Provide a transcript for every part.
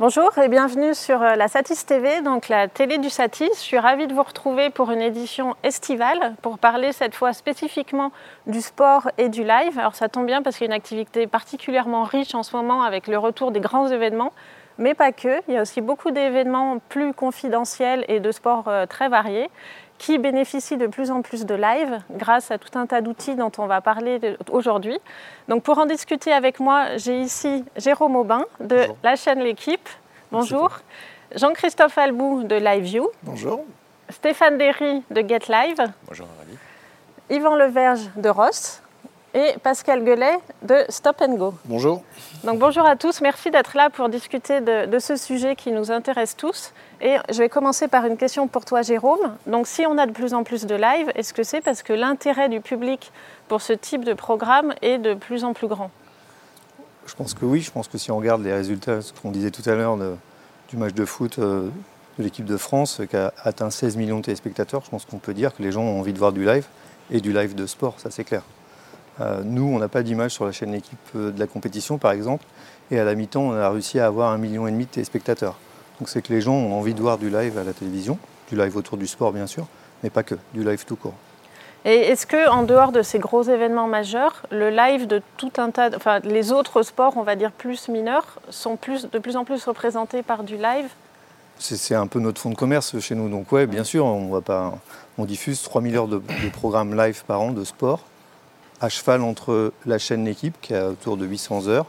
Bonjour et bienvenue sur euh, la Satis TV, donc la télé du Satis. Je suis ravie de vous retrouver pour une édition estivale pour parler cette fois spécifiquement du sport et du live. Alors ça tombe bien parce qu'il y a une activité particulièrement riche en ce moment avec le retour des grands événements, mais pas que. Il y a aussi beaucoup d'événements plus confidentiels et de sports euh, très variés qui bénéficient de plus en plus de live grâce à tout un tas d'outils dont on va parler aujourd'hui. Donc pour en discuter avec moi, j'ai ici Jérôme Aubin de la chaîne L'équipe. Bonjour. Jean-Christophe Albou de LiveView. Bonjour. Stéphane Derry de GetLive. Bonjour Aurélie. Yvan Leverge de Ross et Pascal Guelet de Stop and Go. Bonjour. Donc bonjour à tous, merci d'être là pour discuter de, ce sujet qui nous intéresse tous. Et je vais commencer par une question pour toi Jérôme. Donc si on a de plus en plus de live, est-ce que c'est parce que l'intérêt du public pour ce type de programme est de plus en plus grand? Je pense que oui, je pense que si on regarde les résultats, ce qu'on disait tout à l'heure du match de foot euh, de l'équipe de France qui a atteint 16 millions de téléspectateurs, je pense qu'on peut dire que les gens ont envie de voir du live et du live de sport, ça c'est clair. Euh, nous, on n'a pas d'image sur la chaîne équipe euh, de la compétition, par exemple, et à la mi-temps, on a réussi à avoir un million et demi de téléspectateurs. Donc c'est que les gens ont envie de voir du live à la télévision, du live autour du sport, bien sûr, mais pas que, du live tout court. Et est-ce que, en dehors de ces gros événements majeurs, le live de tout un tas, enfin les autres sports, on va dire plus mineurs, sont plus, de plus en plus représentés par du live? C'est un peu notre fond de commerce chez nous. Donc ouais, bien sûr, on, va pas, on diffuse 3000 heures de, de programmes live par an de sport à cheval entre la chaîne L'équipe, qui a autour de 800 heures,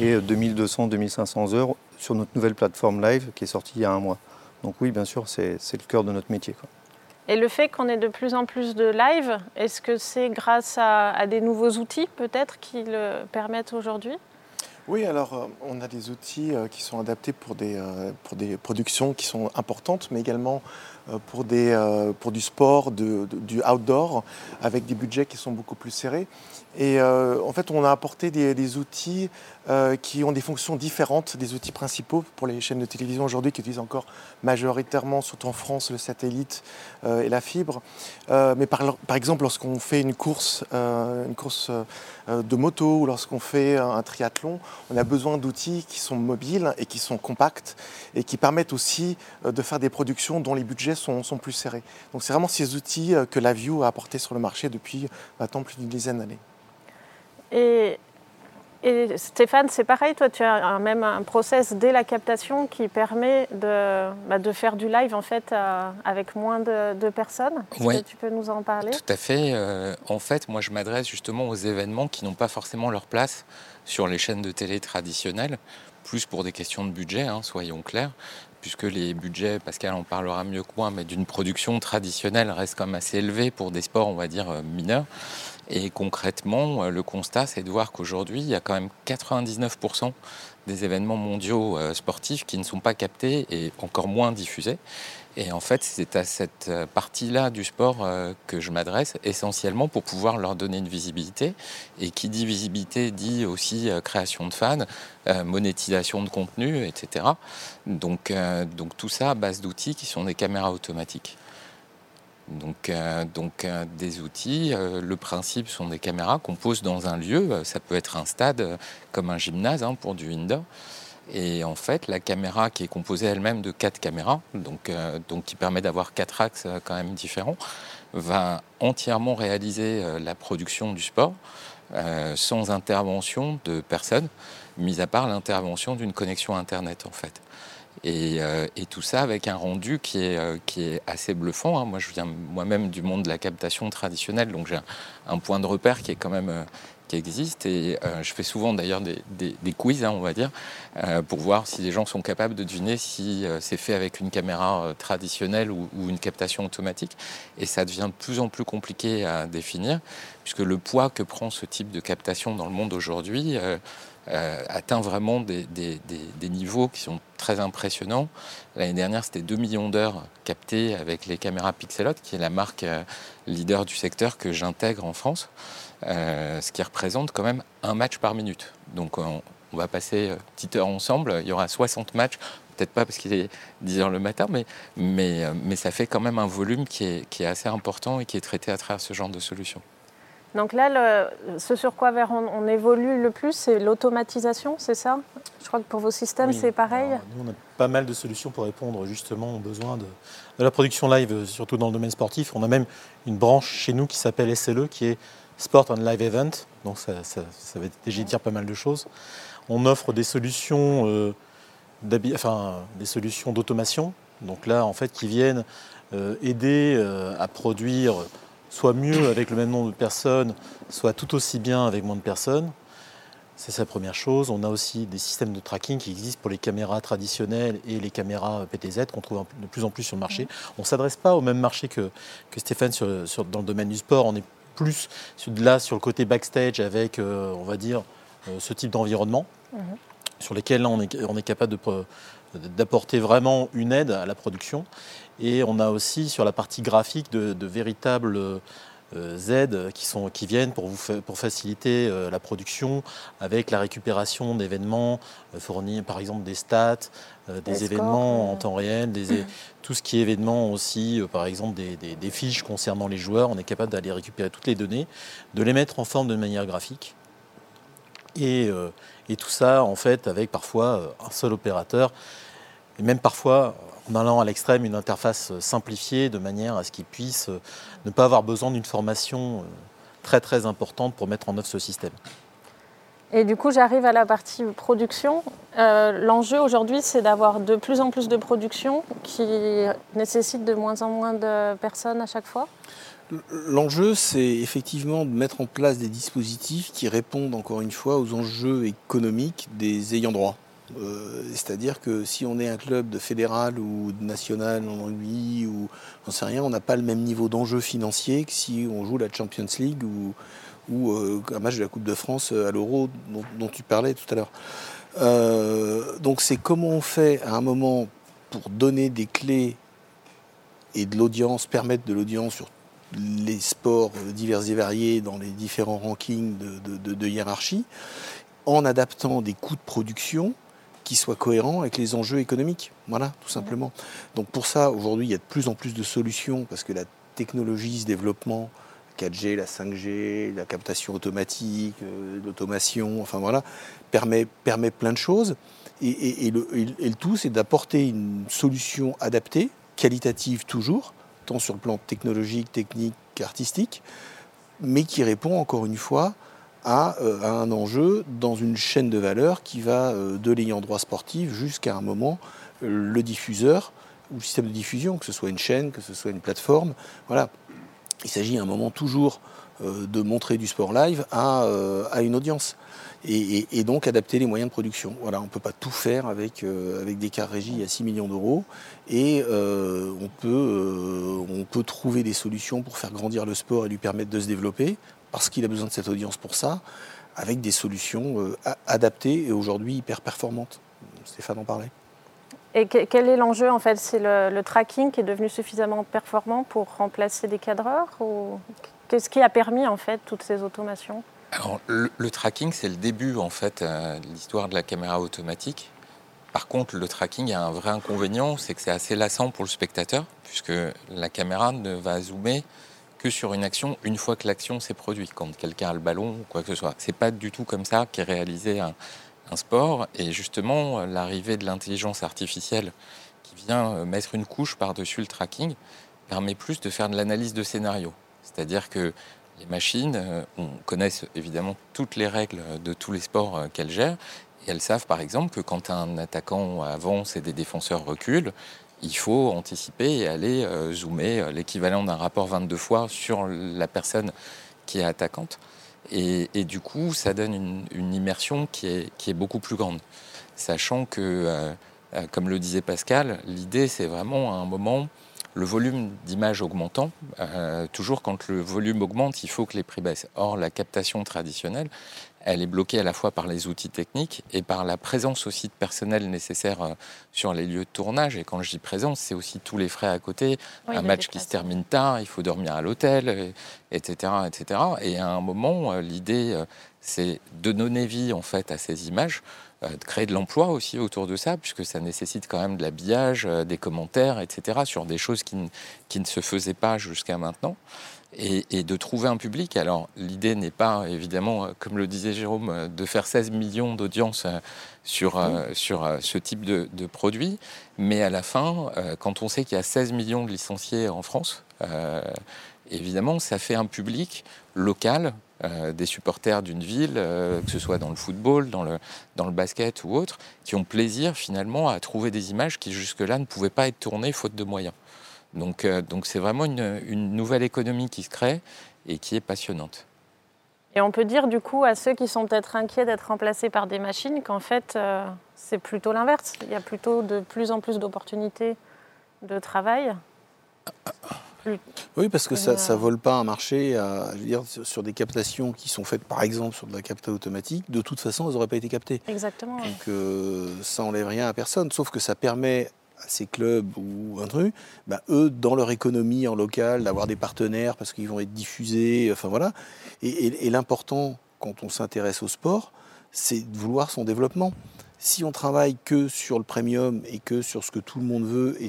et 2200-2500 heures sur notre nouvelle plateforme live qui est sortie il y a un mois. Donc oui, bien sûr, c'est le cœur de notre métier. Et le fait qu'on ait de plus en plus de live, est-ce que c'est grâce à, des nouveaux outils peut-être qui le permettent aujourd'hui? Oui, alors euh, on a des outils euh, qui sont adaptés pour des, euh, pour des productions qui sont importantes, mais également pour, des, pour du sport, du outdoor, avec des budgets qui sont beaucoup plus serrés. Et en fait, on a apporté des, outils qui ont des fonctions différentes des outils principaux pour les chaînes de télévision aujourd'hui qui utilisent encore majoritairement, surtout en France, le satellite et la fibre. mais par, par exemple, lorsqu'on fait une course, une course de moto ou lorsqu'on fait un triathlon, on a besoin d'outils qui sont mobiles et qui sont compacts et qui permettent aussi euh, de faire des productions dont les budgets sont, plus serrés. Donc c'est vraiment ces outils euh, que la View a apportés sur le marché depuis maintenant plus d'une dizaine d'années. Et et Stéphane, c'est pareil, toi tu as même un process dès la captation qui permet de, bah, de faire du live en fait avec moins de, personnes. Oui. tu peux nous en parler? Tout à fait. Euh, en fait, moi je m'adresse justement aux événements qui n'ont pas forcément leur place sur les chaînes de télé traditionnelles, plus pour des questions de budget, hein, soyons clairs, puisque les budgets, Pascal en parlera mieux que moi, mais d'une production traditionnelle restent quand même assez élevés pour des sports, on va dire, euh, mineurs. Et concrètement, euh, le constat, c'est de voir qu'aujourd'hui, il y a quand même 99% des événements mondiaux euh, sportifs qui ne sont pas captés et encore moins diffusés. Et en fait, c'est à cette euh, partie-là du sport que je m'adresse essentiellement pour pouvoir leur donner une visibilité. Et qui dit visibilité dit aussi création de fans, monétisation de contenu, etc. Donc, donc tout ça à base d'outils qui sont des caméras automatiques. Donc, euh, donc euh, des outils. Euh, le principe sont des caméras qu'on pose dans un lieu. Ça peut être un stade comme un gymnase hein, pour du indoor. Et en fait, la caméra qui est composée elle-même de quatre caméras, donc, donc qui permet d'avoir quatre axes quand même différents, va entièrement réaliser la production du sport sans intervention de personne, mis à part l'intervention d'une connexion Internet en fait. Euh, et, tout ça avec un rendu qui est, euh, qui est assez bluffant. Hein. Moi, je viens moi-même du monde de la captation traditionnelle, donc j'ai un, point de repère qui est quand même euh, qui existe. Et je fais souvent d'ailleurs des, des, quiz, hein, on va dire, pour voir si les gens sont capables de deviner si c'est fait avec une caméra traditionnelle ou, une captation automatique. Et ça devient de plus en plus compliqué à définir, puisque le poids que prend ce type de captation dans le monde aujourd'hui euh, atteint vraiment des, niveaux qui sont très impressionnants. L'année dernière, c'était 2 millions d'heures captées avec les caméras Pixelot, qui est la marque euh, leader du secteur que j'intègre en France, euh, ce qui représente quand même un match par minute. Donc on, va passer une petite heure ensemble, il y aura 60 matchs, peut-être pas parce qu'il est 10 heures le matin, mais, mais, mais ça fait quand même un volume qui est, qui est assez important et qui est traité à travers ce genre de solution. Donc là, ce sur quoi on, évolue le plus, c'est l'automatisation, c'est ça? Je crois que pour vos systèmes, c'est pareil. nous, on a pas mal de solutions pour répondre justement aux besoins de, la production live, surtout dans le domaine sportif. On a même une branche chez nous qui s'appelle SLE, qui est Sport and Live Event. Donc ça, ça, va déjà dire pas mal de choses. On offre des solutions, euh, enfin, des solutions d'automation. Donc là, en fait, qui viennent euh, aider euh, à produire soit mieux avec le même nombre de personnes, soit tout aussi bien avec moins de personnes. C'est sa première chose. On a aussi des systèmes de tracking qui existent pour les caméras traditionnelles et les caméras PTZ qu'on trouve de plus en plus sur le marché. On ne s'adresse pas au même marché que, que Stéphane sur, dans le domaine du sport. On est plus là sur le côté backstage avec, euh, on va dire, euh, ce type d'environnement mhm. sur lesquels on est, on est capable d'apporter vraiment une aide à la production. Et on a aussi sur la partie graphique de, véritables euh, aides qui, sont, qui viennent pour, vous, pour faciliter euh, la production avec la récupération d'événements, euh, fournir par exemple des stats, des événements en temps réel, des, tout ce qui est événements aussi, par exemple des, des, fiches concernant les joueurs. On est capable d'aller récupérer toutes les données, de les mettre en forme de manière graphique. Et, et tout ça, en fait, avec parfois un seul opérateur, et même parfois en allant à l'extrême une interface simplifiée de manière à ce qu'ils puissent euh, ne pas avoir besoin d'une formation euh, très très importante pour mettre en œuvre ce système. Et du coup, j'arrive à la partie production. Euh, l'enjeu aujourd'hui, c'est d'avoir de plus en plus de production qui nécessite de moins en moins de personnes à chaque fois? L'enjeu, c'est effectivement de mettre en place des dispositifs qui répondent encore une fois aux enjeux économiques des ayants droit. Euh, c'est-à-dire que si on est un club de fédéral ou de national en rugby ou j'en sais rien, on n'a pas le même niveau d'enjeu financier que si on joue la Champions League ou, euh, un match de la Coupe de France à l'Euro dont, tu parlais tout à l'heure. Euh, donc c'est comment on fait à un moment pour donner des clés et de l'audience, permettre de l'audience sur les sports divers et variés dans les différents rankings de hiérarchie, en adaptant des coûts de production qui soit cohérent avec les enjeux économiques. Voilà, tout simplement. Donc pour ça, aujourd'hui, il y a de plus en plus de solutions parce que la technologie, ce développement, 4G, la 5G, la captation automatique, euh, l'automation, enfin voilà, permet, permet plein de choses. Et, le, et le, tout, c'est d'apporter une solution adaptée, qualitative toujours, tant sur le plan technologique, technique qu'artistique, mais qui répond encore une fois euh, à, un enjeu dans une chaîne de valeur qui va euh, de l'ayant droit sportif jusqu'à un moment euh, le diffuseur ou le système de diffusion, que ce soit une chaîne, que ce soit une plateforme. Voilà. Il s'agit à un moment toujours de montrer du sport live à, une audience. Et, donc adapter les moyens de production. On ne peut pas tout faire avec, des cartes régies à 6 millions d'euros. Et on peut trouver des solutions pour faire grandir le sport et lui permettre de se développer parce qu'il a besoin de cette audience pour ça, avec des solutions euh, adaptées et aujourd'hui hyper performantes. Stéphane en parlait. Et quel est l'enjeu en fait? C'est le, tracking qui est devenu suffisamment performant pour remplacer des cadreurs ou qu'est-ce qui a permis en fait toutes ces automations? Alors le, tracking c'est le début en fait euh, de l'histoire de la caméra automatique. Par contre, le tracking a un vrai inconvénient, c'est que c'est assez lassant pour le spectateur, puisque la caméra ne va zoomer que sur une action une fois que l'action s'est produite, quand quelqu'un a le ballon ou quoi que ce soit. C'est pas du tout comme ça qu'est réalisé un, sport. Et justement, l'arrivée de l'intelligence artificielle qui vient euh, mettre une couche par-dessus le tracking permet plus de faire de l'analyse de scénario. C'est-à-dire que les machines, euh, on connaissent évidemment toutes les règles de tous les sports euh, qu'elles gèrent. Et elles savent par exemple que quand un attaquant avance et des défenseurs reculent, il faut anticiper et aller euh, zoomer euh, l'équivalent d'un rapport 22 fois sur la personne qui est attaquante. Et, du coup, ça donne une, immersion qui est, beaucoup plus grande. Sachant que, euh, comme le disait Pascal, l'idée, c'est vraiment à un moment, le volume d'image augmentant, toujours quand le volume augmente, il faut que les prix baissent. Or, la captation traditionnelle, elle est bloquée à la fois par les outils techniques et par la présence aussi de personnel nécessaire euh, sur les lieux de tournage. Et quand je dis présence, c'est aussi tous les frais à côté. un match qui se termine tard, il faut dormir à l'hôtel, etc., etc. Et à un moment, euh, l'idée, euh, c'est de donner vie en fait à ces images de créer de l'emploi aussi autour de ça, puisque ça nécessite quand même de l'habillage, des commentaires, etc., sur des choses qui, qui ne se faisaient pas jusqu'à maintenant et, de trouver un public. Alors l'idée n'est pas évidemment, comme le disait Jérôme, de faire 16 millions d'audience euh, sur, euh, sur euh, ce type de, produit, mais à la fin, quand on sait qu'il y a 16 millions de licenciés en France, évidemment, ça fait un public local des supporters d'une ville, que ce soit dans le football, dans le, dans le basket ou autre, qui ont plaisir finalement à trouver des images qui jusque-là ne pouvaient pas être tournées faute de moyens. Donc, euh, donc c'est vraiment une, nouvelle économie qui se crée et qui est passionnante. Et on peut dire du coup à ceux qui sont peut-être inquiets d'être remplacés par des machines qu'en fait euh, c'est plutôt l'inverse. Il y a plutôt de plus en plus d'opportunités de travail. Oui, parce que ça ne vole pas un marché à, dire, sur des captations qui sont faites par exemple sur de la captation automatique. De toute façon, elles n'auraient pas été captées. Exactement. Donc euh, ça n'enlève rien à personne, sauf que ça permet à ces clubs ou un truc, bah, eux, dans leur économie en local, d'avoir des partenaires parce qu'ils vont être diffusés, enfin voilà. Et, l'important, quand on s'intéresse au sport, c'est de vouloir son développement. Si on travaille que sur le premium et que sur ce que tout le monde veut et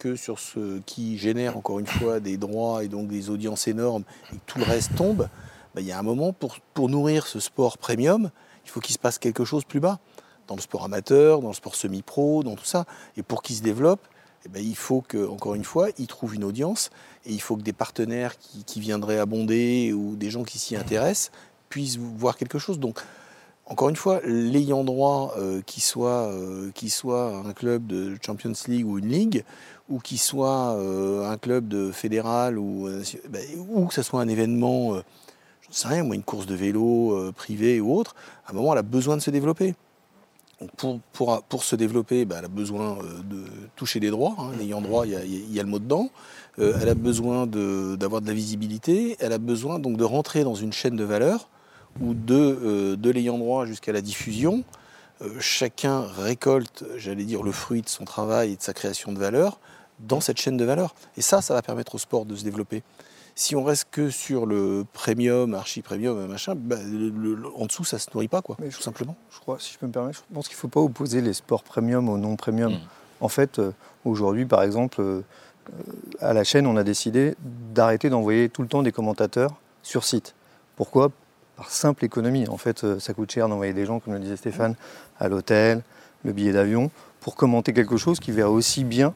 que sur ce qui génère encore une fois des droits et donc des audiences énormes et que tout le reste tombe, bah, il y a un moment pour, nourrir ce sport premium, il faut qu'il se passe quelque chose plus bas dans le sport amateur, dans le sport semi-pro, dans tout ça. Et pour qu'il se développe, eh ben, il faut que, encore une fois, il trouve une audience et il faut que des partenaires qui, viendraient abonder ou des gens qui s'y intéressent puissent voir quelque chose. Donc, encore une fois, l'ayant droit, euh, qui, soit, euh, soit un club de Champions League ou une ligue, ou qui soit euh, un club de fédéral, ou, ben, ou que ce soit un événement, je ne sais rien, moi, une course de vélo privée ou autre, à un moment, elle a besoin de se développer pour, pour, pour, se développer, bah, elle a besoin euh, de toucher des droits. Hein. L'ayant droit, il y, a, le mot dedans. Euh, elle a besoin d'avoir de, la visibilité. Elle a besoin donc de rentrer dans une chaîne de valeur où de, euh, de l'ayant droit jusqu'à la diffusion, chacun récolte, j'allais dire, le fruit de son travail et de sa création de valeur dans cette chaîne de valeur. Et ça, ça va permettre au sport de se développer. Si on reste que sur le premium, archi-premium, machin, bah, en dessous, ça ne se nourrit pas, quoi, tout simplement. Je crois, si je peux me permettre, je pense qu'il ne faut pas opposer les sports premium aux non premium. Mm. En fait, euh, aujourd'hui, par exemple, euh, à la chaîne, on a décidé d'arrêter d'envoyer tout le temps des commentateurs sur site. Pourquoi? Par simple économie. En fait, euh, ça coûte cher d'envoyer des gens, comme le disait Stéphane, à l'hôtel, le billet d'avion, pour commenter quelque chose qui verrait aussi bien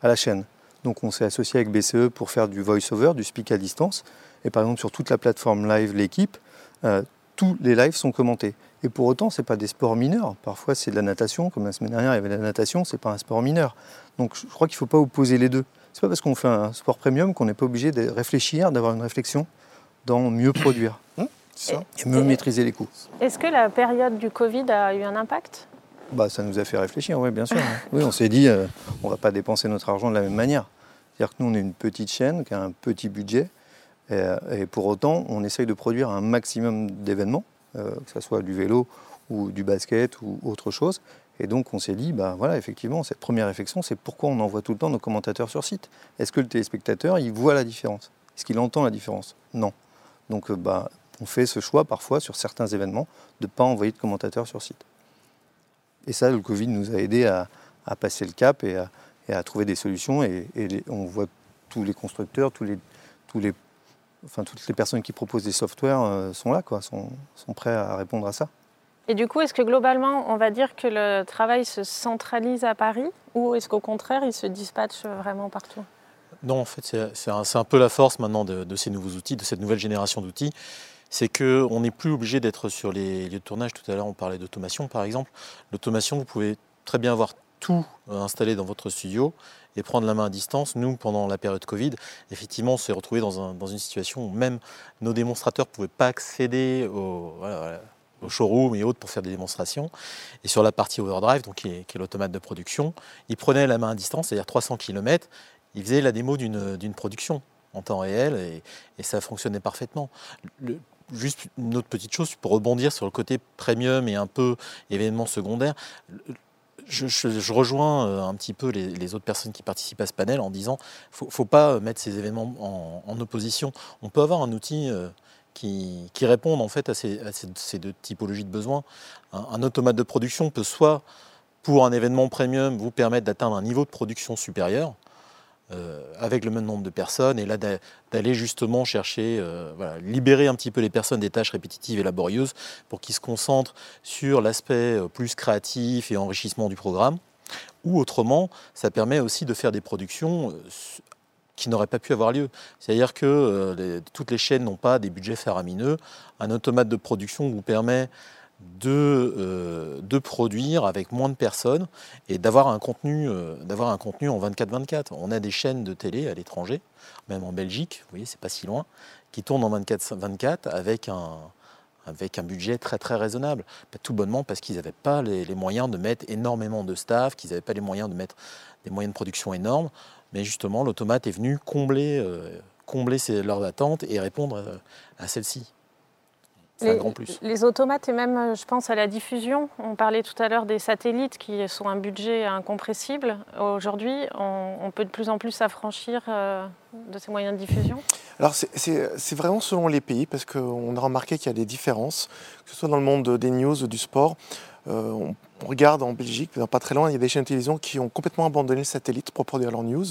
à la chaîne. Donc on s'est associé avec BCE pour faire du voice-over, du speak à distance. Et par exemple, sur toute la plateforme live, l'équipe, euh, tous les lives sont commentés. Et pour autant, ce n'est pas des sports mineurs. Parfois, c'est de la natation. Comme la semaine dernière, il y avait de la natation, ce n'est pas un sport mineur. Donc je crois qu'il ne faut pas opposer les deux. Ce n'est pas parce qu'on fait un sport premium qu'on n'est pas obligé de réfléchir, d'avoir une réflexion dans mieux produire. Et mieux maîtriser les coûts. Est-ce que la période du Covid a eu un impact? Bah, Ça nous a fait réfléchir, oui, bien sûr. oui, on s'est dit, euh, on ne va pas dépenser notre argent de la même manière. C'est-à-dire que nous, on est une petite chaîne qui a un petit budget, et, pour autant, on essaye de produire un maximum d'événements, euh, que ce soit du vélo ou du basket ou autre chose. Et donc, on s'est dit, bah, voilà, effectivement, cette première réflexion, c'est pourquoi on envoie tout le temps nos commentateurs sur site? Est-ce que le téléspectateur, il voit la différence? Est-ce qu'il entend la différence? Non. Donc, euh, bah, on fait ce choix parfois sur certains événements de ne pas envoyer de commentateurs sur site. Et ça, le Covid nous a aidé à, à passer le cap et à, et à trouver des solutions. Et, on voit tous les constructeurs, tous les, tous les, enfin, toutes les personnes qui proposent des softwares euh, sont là, quoi, sont, sont prêts à répondre à ça. Et du coup, est-ce que globalement, on va dire que le travail se centralise à Paris ou est-ce qu'au contraire, il se dispatche vraiment partout? Non, en fait, c'est un, un, peu la force maintenant de, de, ces nouveaux outils, de cette nouvelle génération d'outils. C'est qu'on n'est plus obligé d'être sur les lieux de tournage. Tout à l'heure, on parlait d'automation, par exemple. L'automation, vous pouvez très bien avoir tout euh, installé dans votre studio et prendre la main à distance. Nous, pendant la période Covid, effectivement, on s'est retrouvé dans, une situation où même nos démonstrateurs ne pouvaient pas accéder au, showroom et autres pour faire des démonstrations. Et sur la partie Overdrive, donc qui est, l'automate de production, ils prenaient la main à distance, c'est-à-dire 300 km, ils faisaient la démo d'une production en temps réel et, ça fonctionnait parfaitement. Juste une autre petite chose pour rebondir sur le côté premium et un peu événement secondaire je, rejoins euh, un petit peu les, autres personnes qui participent à ce panel en disant ne faut pas mettre ces événements en, opposition. On peut avoir un outil euh, qui, répondent en fait à ces, deux typologies de besoins. Un, automate de production peut soit, pour un événement premium, vous permettre d'atteindre un niveau de production supérieur, euh, avec le même nombre de personnes, et là d'aller justement chercher, euh, libérer un petit peu les personnes des tâches répétitives et laborieuses pour qu'ils se concentrent sur l'aspect euh, plus créatif et enrichissement du programme. Ou autrement, ça permet aussi de faire des productions qui n'auraient pas pu avoir lieu. C'est-à-dire que toutes les chaînes n'ont pas des budgets faramineux. Un automate de production vous permet de, euh, de produire avec moins de personnes et d'avoir un, contenu, euh, un contenu en 24-24. On a des chaînes de télé à l'étranger, même en Belgique, vous voyez, c'est pas si loin, qui tournent en 24-24 avec un, budget très très raisonnable. Tout bonnement parce qu'ils n'avaient pas les, moyens de mettre énormément de staff, qu'ils n'avaient pas les moyens de mettre des moyens de production énormes. Mais justement, l'automate est venu combler, euh, combler leurs attentes et répondre à celle-ci. Les, automates et même, euh, je pense, à la diffusion. On parlait tout à l'heure des satellites qui sont un budget incompressible. Aujourd'hui, on, peut de plus en plus s'affranchir euh, de ces moyens de diffusion Alors, c'est vraiment selon les pays, parce qu'on a remarqué qu'il y a des différences, que ce soit dans le monde des news, du sport. Euh, on, regarde en Belgique, pas très loin, il y a des chaînes de télévision qui ont complètement abandonné le satellite pour produire leurs news.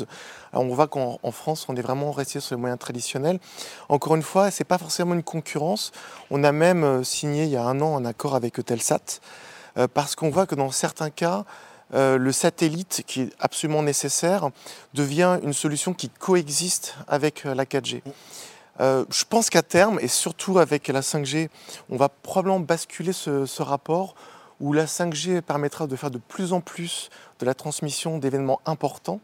Alors on voit qu'en France, on est vraiment resté sur les moyens traditionnels. Encore une fois, ce n'est pas forcément une concurrence. On a même euh, signé il y a un an un accord avec Eutelsat, euh, parce qu'on voit que dans certains cas, le satellite, qui est absolument nécessaire, devient une solution qui coexiste avec la 4G. je pense qu'à terme, et surtout avec la 5G, on va probablement basculer ce rapport où la 5G permettra de faire de plus en plus de la transmission d'événements importants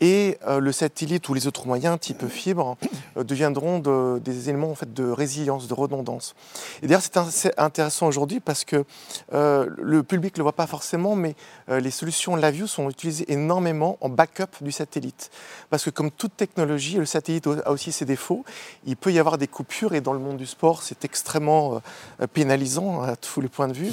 et euh, le satellite ou les autres moyens, type fibre, euh, deviendront des éléments en fait, de résilience, de redondance. Et d'ailleurs, c'est intéressant aujourd'hui parce que euh, le public ne le voit pas forcément, mais les solutions LaView sont utilisées énormément en backup du satellite. Parce que comme toute technologie, le satellite a aussi ses défauts. Il peut y avoir des coupures et dans le monde du sport, c'est extrêmement pénalisant à tous les points de vue.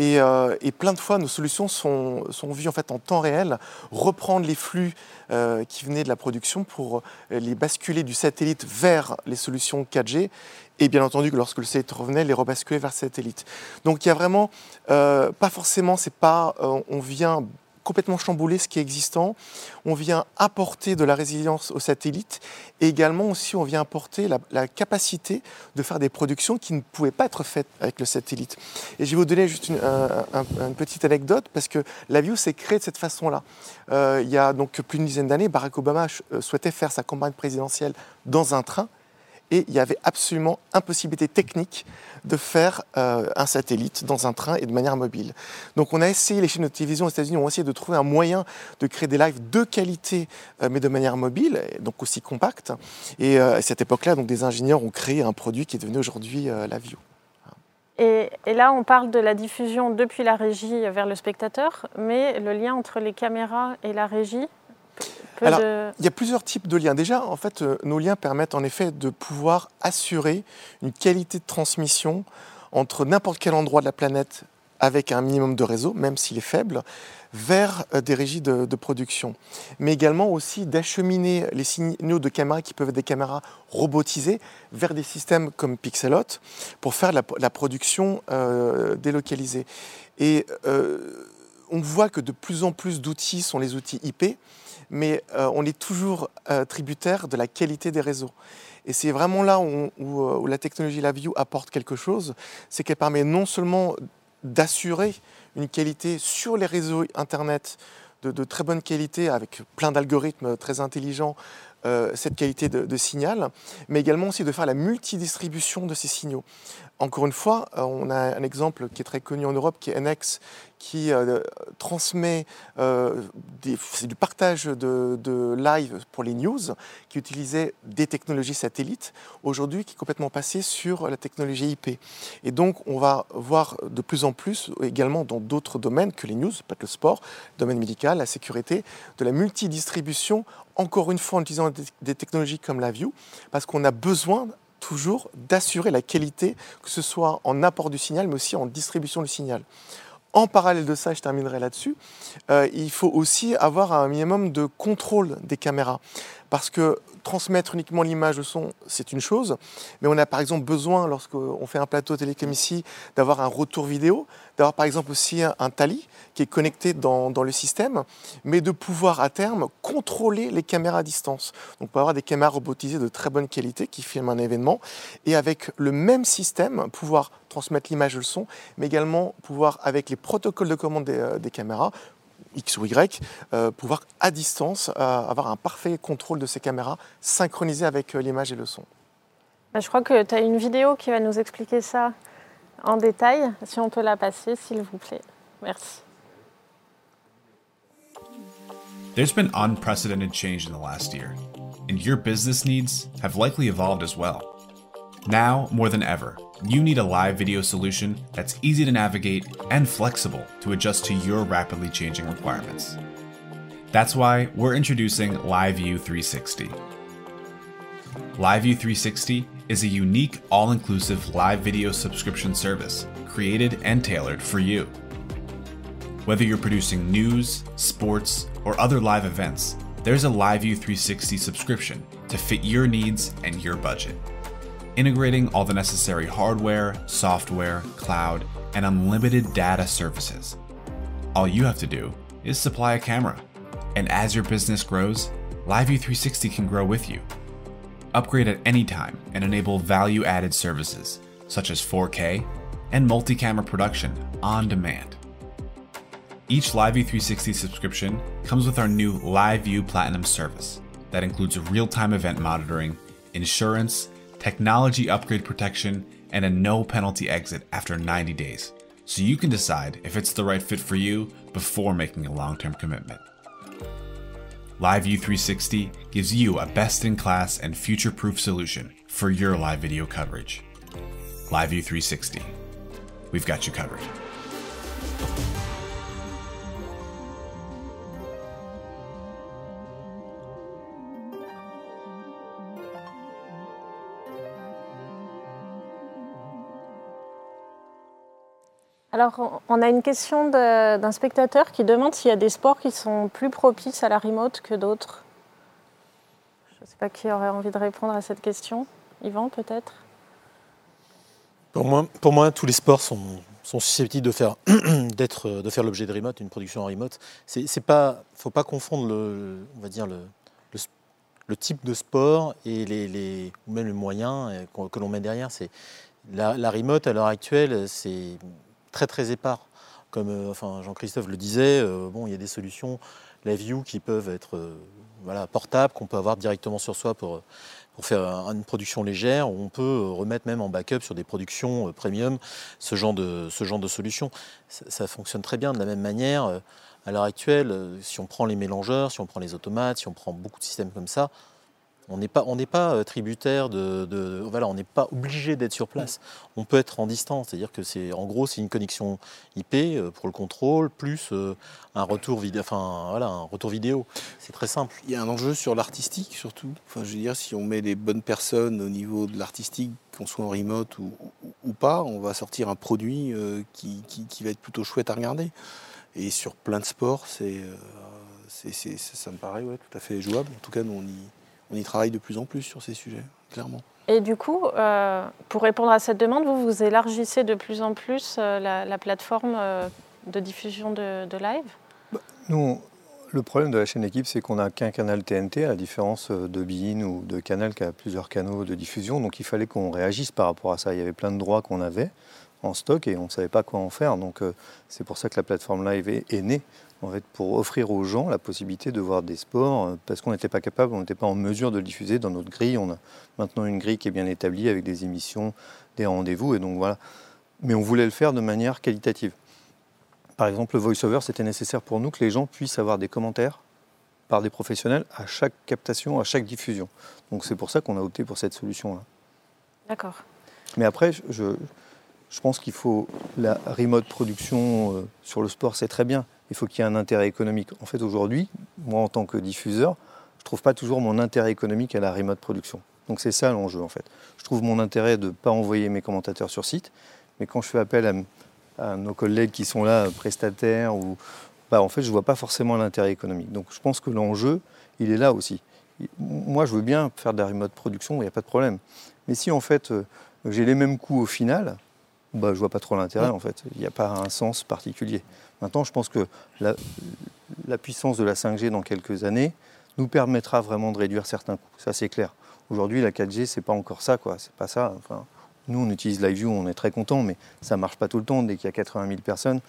Et, plein de fois, nos solutions sont, vues en, fait, en temps réel, reprendre les flux euh, qui venaient de la production pour euh, les basculer du satellite vers les solutions 4G et bien entendu que lorsque le satellite revenait, les rebasculer vers le satellite. Donc il y a vraiment, euh, pas forcément, c'est pas, on vient complètement chambouler ce qui est existant. On vient apporter de la résilience au satellite et également aussi on vient apporter la, capacité de faire des productions qui ne pouvaient pas être faites avec le satellite. Et je vais vous donner juste une, petite anecdote parce que la View s'est créée de cette façon-là. Euh, il y a donc plus d'une dizaine d'années, Barack Obama euh, souhaitait faire sa campagne présidentielle dans un train et il y avait absolument impossibilité technique de faire euh, un satellite dans un train et de manière mobile. Donc on a essayé, les chaînes de télévision aux États-Unis ont essayé de trouver un moyen de créer des lives de qualité, euh, mais de manière mobile, donc aussi compacte. Et euh, à cette époque-là, donc des ingénieurs ont créé un produit qui est devenu aujourd'hui la View. Et, et, là, on parle de la diffusion depuis la régie vers le spectateur, mais le lien entre les caméras et la régie, alors, il y a plusieurs types de liens. Déjà, en fait, euh, nos liens permettent en effet de pouvoir assurer une qualité de transmission entre n'importe quel endroit de la planète avec un minimum de réseau, même s'il est faible, vers euh, des régies de, production. Mais également aussi d'acheminer les signaux de caméras qui peuvent être des caméras robotisées vers des systèmes comme Pixelot pour faire la, production euh, délocalisée. Et on voit que de plus en plus d'outils sont les outils IP mais euh, on est toujours euh, tributaire de la qualité des réseaux. Et c'est vraiment là où, euh, la technologie LaView apporte quelque chose, c'est qu'elle permet non seulement d'assurer une qualité sur les réseaux Internet de, très bonne qualité, avec plein d'algorithmes très intelligents, cette qualité de, signal, mais également aussi de faire la multidistribution de ces signaux. Encore une fois, on a un exemple qui est très connu en Europe, qui est NX, qui euh, transmet euh, du partage de, live pour les news, qui utilisait des technologies satellites, aujourd'hui qui est complètement passé sur la technologie IP. Et donc on va voir de plus en plus, également dans d'autres domaines que les news, pas que le sport, le domaine médical, la sécurité, de la multidistribution, encore une fois en utilisant des technologies comme la View, parce qu'on a besoin toujours d'assurer la qualité, que ce soit en apport du signal, mais aussi en distribution du signal. En parallèle de ça, je terminerai là-dessus, euh, il faut aussi avoir un minimum de contrôle des caméras. Parce que transmettre uniquement l'image, le son, c'est une chose, mais on a par exemple besoin, lorsqu'on fait un plateau télé ici, d'avoir un retour vidéo, d'avoir par exemple aussi un, tali qui est connecté dans, le système, mais de pouvoir à terme contrôler les caméras à distance. Donc, on peut avoir des caméras robotisées de très bonne qualité qui filment un événement, et avec le même système, pouvoir transmettre l'image le son, mais également pouvoir, avec les protocoles de commande des, euh, des caméras, X ou Y, euh, pouvoir à distance euh, avoir un parfait contrôle de ces caméras synchronisées avec euh, l'image et le son. Bah, je crois que tu as une vidéo qui va nous expliquer ça en détail. Si on peut la passer, s'il vous plaît. Merci. There's been unprecedented change in the last year, and your business needs have likely evolved as well. Now, more than ever, you need a live video solution that's easy to navigate and flexible to adjust to your rapidly changing requirements. That's why we're introducing LiveView 360. LiveView 360 is a unique, all inclusive live video subscription service created and tailored for you. Whether you're producing news, sports, or other live events, there's a LiveView 360 subscription to fit your needs and your budget integrating all the necessary hardware, software, cloud, and unlimited data services. All you have to do is supply a camera. And as your business grows, LiveView 360 can grow with you. Upgrade at any time and enable value added services such as 4K and multi camera production on demand. Each LiveView 360 subscription comes with our new LiveView Platinum service that includes real time event monitoring, insurance, technology upgrade protection, and a no penalty exit after 90 days, so you can decide if it's the right fit for you before making a long term commitment. LiveView 360 gives you a best in class and future proof solution for your live video coverage. LiveView 360. We've got you covered. Alors, on a une question d'un spectateur qui demande s'il y a des sports qui sont plus propices à la remote que d'autres. Je ne sais pas qui aurait envie de répondre à cette question. Yvan, peut-être? Pour moi, tous les sports sont, susceptibles de faire, l'objet de remote, une production en remote. Il ne faut pas confondre le, on va dire le, type de sport et les, même les moyens que, l'on met derrière. La remote, à l'heure actuelle, c'est très épars. Comme euh, enfin, Jean-Christophe le disait, euh, bon, il y a des solutions, la view qui peuvent être euh, portables, qu'on peut avoir directement sur soi pour, pour faire une production légère, ou on peut remettre même en backup sur des productions premium ce genre de, ce genre de solution. Ça, ça fonctionne très bien de la même manière. À l'heure actuelle, si on prend les mélangeurs, si on prend les automates, si on prend beaucoup de systèmes comme ça, on n'est pas, pas euh, tributaire de, voilà, on n'est pas obligé d'être sur place. On peut être en distance, c'est-à-dire que c'est, en gros, c'est une connexion IP euh, pour le contrôle plus euh, un retour vidéo, enfin voilà, un retour vidéo. C'est très simple. Il y a un enjeu sur l'artistique surtout. Je veux dire, si on met les bonnes personnes au niveau de l'artistique, qu'on soit en remote ou, pas, on va sortir un produit qui, va être plutôt chouette à regarder. Et sur plein de sports, c'est, ça me paraît ouais, tout à fait jouable. En tout cas, nous on y on y travaille de plus en plus sur ces sujets, clairement. Et du coup, euh, pour répondre à cette demande, vous vous élargissez de plus en plus euh, la, plateforme euh, de diffusion de, live? Bah, Nous, le problème de la chaîne équipe, c'est qu'on n'a qu'un canal TNT, à la différence de Bein ou de Canal qui a plusieurs canaux de diffusion. Donc il fallait qu'on réagisse par rapport à ça. Il y avait plein de droits qu'on avait en stock et on ne savait pas quoi en faire. Donc c'est pour ça que la plateforme live est née en fait, pour offrir aux gens la possibilité de voir des sports, euh, parce qu'on n'était pas capable, on n'était pas en mesure de le diffuser dans notre grille. On a maintenant une grille qui est bien établie avec des émissions, des rendez-vous, et donc voilà. Mais on voulait le faire de manière qualitative. Par exemple, le voice-over, c'était nécessaire pour nous que les gens puissent avoir des commentaires par des professionnels à chaque captation, à chaque diffusion. Donc c'est pour ça qu'on a opté pour cette solution-là. D'accord. Mais après, je, je pense qu'il faut la remote production euh, sur le sport, c'est très bien il faut qu'il y ait un intérêt économique. En fait, aujourd'hui, moi, en tant que diffuseur, je ne trouve pas toujours mon intérêt économique à la remote production. Donc c'est ça l'enjeu, en fait. Je trouve mon intérêt de ne pas envoyer mes commentateurs sur site, mais quand je fais appel à, nos collègues qui sont là, prestataires, bah, en fait, je ne vois pas forcément l'intérêt économique. Donc je pense que l'enjeu, il est là aussi. moi, je veux bien faire de la remote production, il n'y a pas de problème. Mais si en fait, euh, j'ai les mêmes coûts au final, bah, je vois pas trop l'intérêt en fait. Il n'y a pas un sens particulier. Maintenant, je pense que la, puissance de la 5G dans quelques années nous permettra vraiment de réduire certains coûts. Ça, c'est clair. Aujourd'hui, la 4G, c'est pas encore ça, quoi. C'est pas ça. Enfin, nous, on utilise LiveView, on est très content, mais ça marche pas tout le temps. Dès qu'il y a 80 000 personnes,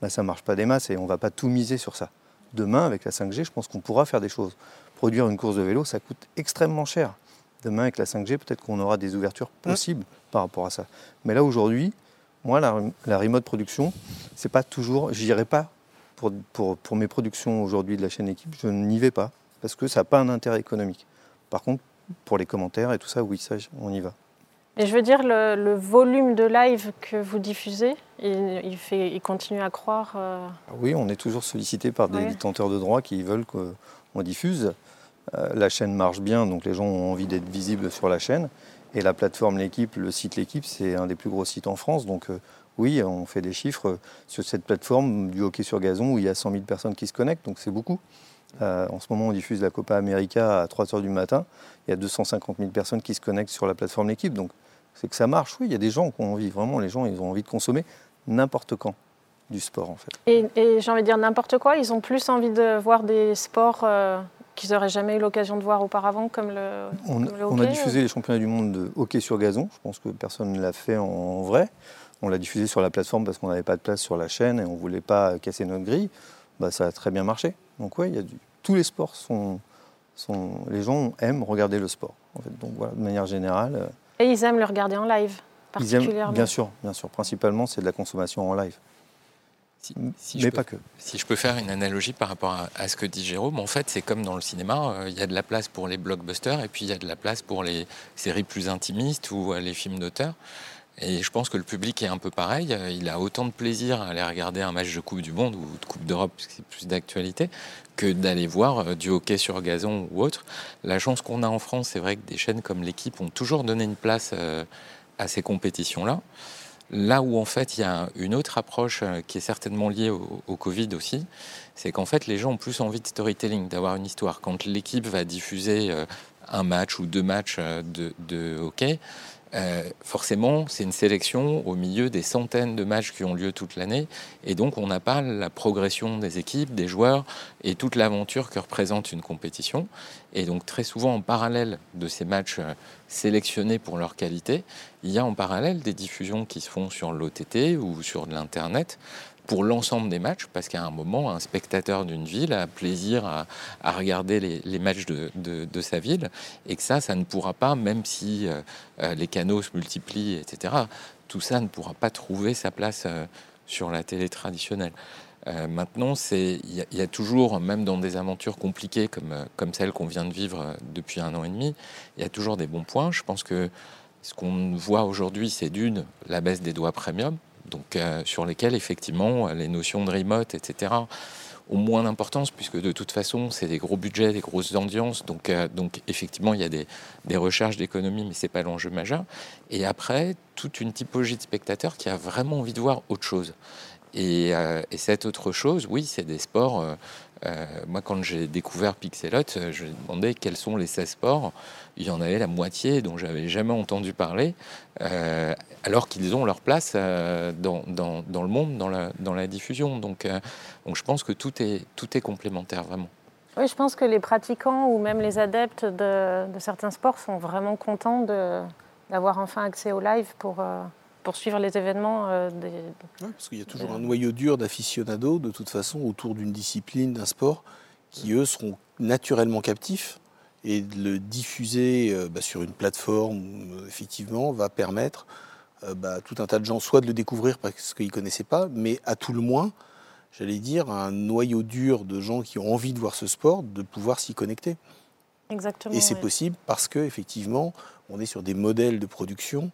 bah, ça marche pas des masses et on va pas tout miser sur ça. Demain, avec la 5G, je pense qu'on pourra faire des choses. Produire une course de vélo, ça coûte extrêmement cher. Demain, avec la 5G, peut-être qu'on aura des ouvertures mmh. possibles par rapport à ça. Mais là, aujourd'hui, moi, la, remote production, c'est pas toujours. Je n'irai pas pour, pour, mes productions aujourd'hui de la chaîne équipe, je n'y vais pas parce que ça n'a pas un intérêt économique. Par contre, pour les commentaires et tout ça, oui, ça, on y va. Et je veux dire, le, volume de live que vous diffusez, il, fait, il continue à croire euh, Oui, on est toujours sollicité par des détenteurs de droits qui veulent qu'on diffuse. Euh, la chaîne marche bien, donc les gens ont envie d'être visibles sur la chaîne. Et la plateforme L'équipe, le site L'équipe, c'est un des plus gros sites en France. Donc euh, oui, on fait des chiffres sur cette plateforme du hockey sur gazon où il y a 100 000 personnes qui se connectent, donc c'est beaucoup. Euh, en ce moment, on diffuse la Copa América à 3 h du matin. Il y a 250 000 personnes qui se connectent sur la plateforme L'équipe. Donc c'est que ça marche. Oui, il y a des gens qui ont envie, vraiment, les gens, ils ont envie de consommer n'importe quand du sport en fait. Et, j'ai envie de dire n'importe quoi, ils ont plus envie de voir des sports qu'ils n'auraient jamais eu l'occasion de voir auparavant, comme le, on, hockey, on a diffusé les championnats du monde de hockey sur gazon. Je pense que personne ne l'a fait en vrai. On l'a diffusé sur la plateforme parce qu'on n'avait pas de place sur la chaîne et on ne voulait pas casser notre grille. Bah, ça a très bien marché. Donc oui, a tous les sports sont, sont, Les gens aiment regarder le sport. En fait. Donc voilà, de manière générale. Euh, et ils aiment le regarder en live, particulièrement. bien sûr, bien sûr. Principalement, c'est de la consommation en live. Si, mais pas que. Si je peux faire une analogie par rapport à, ce que dit Jérôme, en fait, c'est comme dans le cinéma, euh, il y a de la place pour les blockbusters et puis il y a de la place pour les séries plus intimistes ou euh, les films d'auteur. Et je pense que le public est un peu pareil. Euh, il a autant de plaisir à aller regarder un match de Coupe du Monde ou de Coupe d'Europe, parce que c'est plus d'actualité, que d'aller voir du hockey sur gazon ou autre. La chance qu'on a en France, c'est vrai que des chaînes comme l'équipe ont toujours donné une place à ces compétitions-là. Là où en fait il y a une autre approche euh, qui est certainement liée au, Covid aussi, c'est qu'en fait les gens ont plus envie de storytelling, d'avoir une histoire. Quand l'équipe va diffuser euh, un match ou deux matchs euh, de hockey, euh, forcément, c'est une sélection au milieu des centaines de matchs qui ont lieu toute l'année. Et donc, on n'a pas la progression des équipes, des joueurs et toute l'aventure que représente une compétition. Et donc, très souvent, en parallèle de ces matchs euh, sélectionnés pour leur qualité, il y a en parallèle des diffusions qui se font sur l'OTT ou sur l'Internet pour l'ensemble des matchs, parce qu'à un moment, un spectateur d'une ville a plaisir à, regarder les, matchs de, sa ville, et que ça, ça ne pourra pas, même si euh, euh, les canaux se multiplient, etc., tout ça ne pourra pas trouver sa place euh, sur la télé traditionnelle. maintenant, il y, a toujours, même dans des aventures compliquées comme, comme celle qu'on vient de vivre depuis un an et demi, il y a toujours des bons points. Je pense que ce qu'on voit aujourd'hui, c'est d'une, la baisse des doigts premium, donc euh, sur lesquels effectivement les notions de remote, etc., ont moins d'importance puisque de toute façon c'est des gros budgets, des grosses audiences, donc, euh, donc effectivement il y a des, des recherches d'économie, mais c'est pas l'enjeu majeur. Et après toute une typologie de spectateurs qui a vraiment envie de voir autre chose. Et, euh, et cette autre chose, oui, c'est des sports. Moi, quand j'ai découvert Pixelot, je me demandais quels sont les 16 sports. Il y en avait la moitié dont j'avais jamais entendu parler alors qu'ils ont leur place euh, dans, le monde, dans la, diffusion. Donc, euh, je pense que tout est, complémentaire, vraiment. Oui, je pense que les pratiquants ou même les adeptes de, de certains sports sont vraiment contents d'avoir enfin accès au live pour, euh, pour suivre les événements. Des, parce qu'il y a toujours un noyau dur d'aficionados, de toute façon, autour d'une discipline, d'un sport, qui, eux, seront naturellement captifs. Et de le diffuser bah, sur une plateforme, effectivement, va permettre euh, bah, tout un tas de gens, soit de le découvrir parce qu'ils ne connaissaient pas, mais à tout le moins, j'allais dire, un noyau dur de gens qui ont envie de voir ce sport, de pouvoir s'y connecter. Exactement. Et c'est possible parce qu'effectivement, on est sur des modèles de production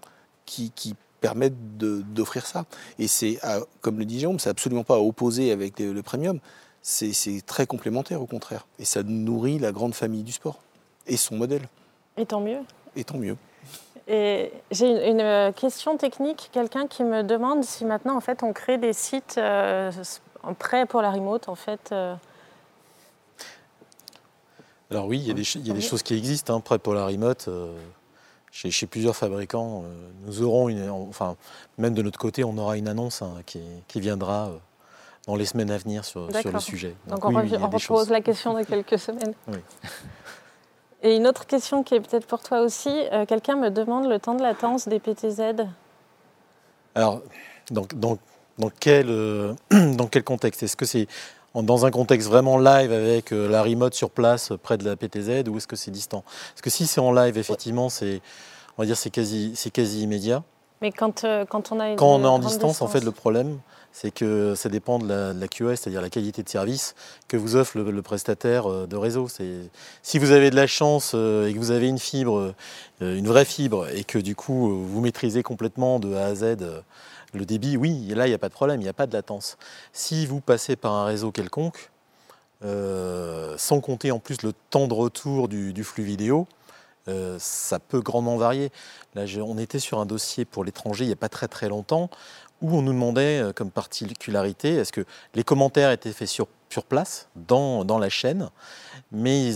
qui, permettent d'offrir ça. Et c'est, comme le dit Jérôme, c'est absolument pas à opposer avec le, le premium. C'est très complémentaire au contraire. Et ça nourrit la grande famille du sport et son modèle. Et tant mieux. Et tant mieux. Et j'ai une euh, question technique, quelqu'un qui me demande si maintenant en fait on crée des sites euh, prêts pour la remote en fait. Euh. Alors oui, il y a des, il y a des choses qui existent. Hein. Près Polar Remote, euh, chez, chez plusieurs fabricants, euh, nous aurons, une, enfin, même de notre côté, on aura une annonce hein, qui, qui viendra euh, dans les semaines à venir sur, sur le sujet. Donc, on, oui, repose la question dans quelques semaines. Oui. Et une autre question qui est peut-être pour toi aussi. euh, Quelqu'un me demande le temps de latence des PTZ. Alors, dans, dans- dans quel, euh, dans quel contexte? Est-ce que c'est dans un contexte vraiment live avec euh, la remote sur place euh, près de la PTZ ou est-ce que c'est distant? Parce que si c'est en live, effectivement, c'est on va dire c'est quasi, c'est quasi immédiat. Mais quand, euh, quand on a une Quand on est en distance, en fait, le problème, c'est que ça dépend de la, de la QoS, c'est-à-dire la qualité de service que vous offre le, le prestataire euh, de réseau. Si vous avez de la chance euh, et que vous avez une fibre, euh, une vraie fibre, et que du coup vous maîtrisez complètement de A à Z le débit, oui, là il n'y a pas de problème, il n'y a pas de latence. Si vous passez par un réseau quelconque, euh, sans compter en plus le temps de retour du, flux vidéo, euh, ça peut grandement varier. Là, on était sur un dossier pour l'étranger il n'y a pas très très longtemps où on nous demandait euh, comme particularité est-ce que les commentaires étaient faits sur, place, dans, la chaîne, mais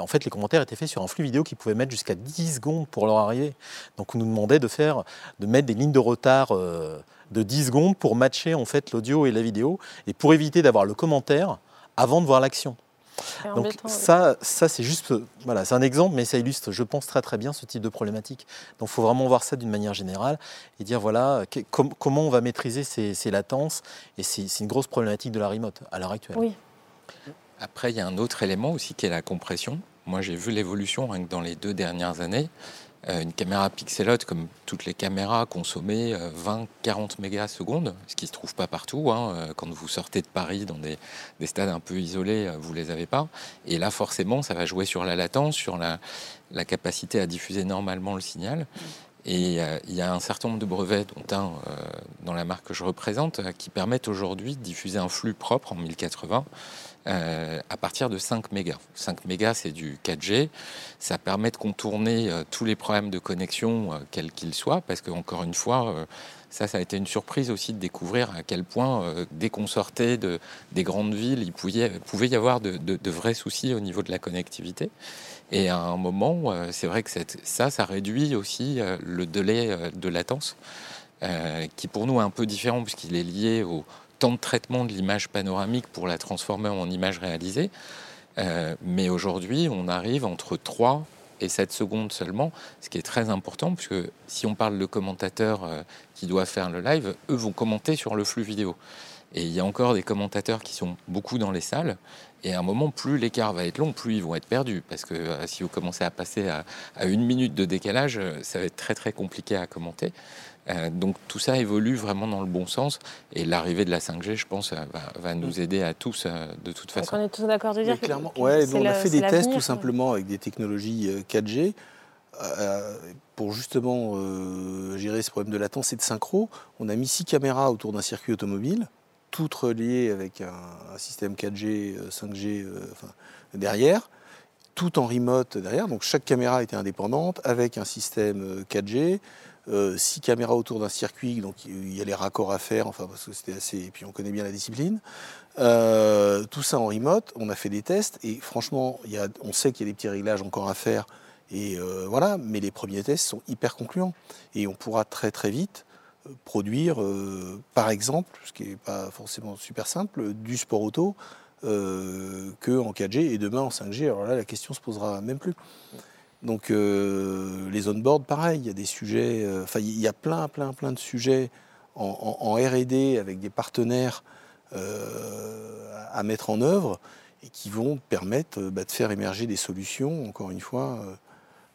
en fait les commentaires étaient faits sur un flux vidéo qui pouvait mettre jusqu'à 10 secondes pour leur arriver. Donc on nous demandait de, faire, de mettre des lignes de retard euh, de 10 secondes pour matcher en fait l'audio et la vidéo et pour éviter d'avoir le commentaire avant de voir l'action. Donc oui. ça, ça c'est juste, voilà, c'est un exemple, mais ça illustre, je pense, très très bien ce type de problématique. Donc il faut vraiment voir ça d'une manière générale et dire voilà que- com- comment on va maîtriser ces, ces latences. Et c'est c'est une grosse problématique de la remote à l'heure actuelle. Oui. Après, il y a un autre élément aussi qui est la compression. Moi, j'ai vu l'évolution rien que dans les deux dernières années. Euh, une caméra pixelote, comme toutes les caméras, consommait euh, 20-40 mégasecondes, ce qui ne se trouve pas partout. hein. Euh, Quand vous sortez de Paris dans des, des stades un peu isolés, vous les avez pas. Et là, forcément, ça va jouer sur la latence, sur la, capacité à diffuser normalement le signal. Et il y a un certain nombre de brevets, dont un dans la marque que je représente, qui permettent aujourd'hui de diffuser un flux propre en 1080 euh, à partir de 5 mégas. 5 mégas, c'est du 4G. Ça permet de contourner euh, tous les problèmes de connexion, euh, quels qu'ils soient, parce que encore une fois, ça, ça a été une surprise aussi de découvrir à quel point, dès qu'on sortait de, des grandes villes, il pouvait, y avoir de, de- vrais soucis au niveau de la connectivité. Et à un moment, c'est vrai que ça, ça réduit aussi le délai de latence, qui pour nous est un peu différent puisqu'il est lié au temps de traitement de l'image panoramique pour la transformer en image réalisée. Euh, mais aujourd'hui, on arrive entre 3 et 7 secondes seulement, ce qui est très important, puisque si on parle de commentateurs euh, qui doivent faire le live, eux vont commenter sur le flux vidéo. Et il y a encore des commentateurs qui sont beaucoup dans les salles. Et à un moment, plus l'écart va être long, plus ils vont être perdus. Parce que euh, si vous commencez à passer à, une minute de décalage, ça va être très très compliqué à commenter. Euh, donc tout ça évolue vraiment dans le bon sens. Et l'arrivée de la 5G, je pense, euh, va, va nous aider à tous euh, de toute Donc façon. on est tous d'accord de Oui, dire que- clairement. que Ouais, on a fait des tests tout simplement avec des technologies euh, 4G euh, pour justement euh, gérer ce problème de latence et de synchro. On a mis six caméras autour d'un circuit automobile, toutes reliées avec un, un système 4G, euh, 5G euh, enfin, derrière, tout en remote derrière. Donc chaque caméra était indépendante avec un système euh, 4G. Euh, six caméras autour d'un circuit, donc il y a les raccords à faire, enfin parce que c'était assez, et puis on connaît bien la discipline. Euh, tout ça en remote, on a fait des tests et franchement, il y a, on sait qu'il y a des petits réglages encore à faire et euh, voilà, mais les premiers tests sont hyper concluants et on pourra très très vite produire, par exemple, ce qui n'est pas forcément super simple, du sport auto que en 4G et demain en 5G. Alors là, la question se posera même plus. Donc euh, les on-board, pareil, il y a des sujets, euh, enfin il y a plein plein plein de sujets en, R&D avec des partenaires euh, à mettre en œuvre et qui vont permettre bah, de faire émerger des solutions, encore une fois,